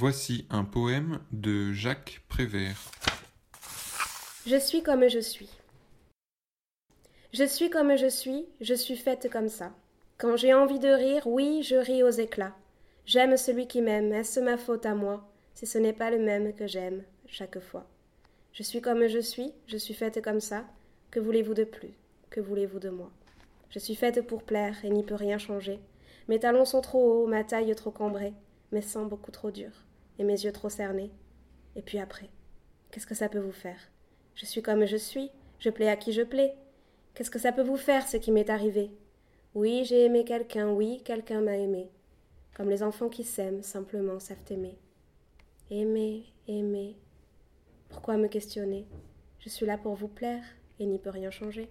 Voici un poème de Jacques Prévert. Je suis comme je suis. Je suis comme je suis, je suis faite comme ça. Quand j'ai envie de rire, oui, je ris aux éclats. J'aime celui qui m'aime, est-ce ma faute à moi, si ce n'est pas le même que j'aime chaque fois Je suis comme je suis, je suis faite comme ça. Que voulez-vous de plus? Que voulez-vous de moi? Je suis faite pour plaire et n'y peux rien changer. Mes talons sont trop hauts, ma taille trop cambrée, mes seins beaucoup trop durs, et mes yeux trop cernés. Et puis après, qu'est-ce que ça peut vous faire? Je suis comme je suis, je plais à qui je plais. Qu'est-ce que ça peut vous faire, ce qui m'est arrivé? Oui, j'ai aimé quelqu'un, oui, quelqu'un m'a aimé. Comme les enfants qui s'aiment, simplement savent aimer. Aimer, aimer. Pourquoi me questionner? Je suis là pour vous plaire et n'y peux rien changer.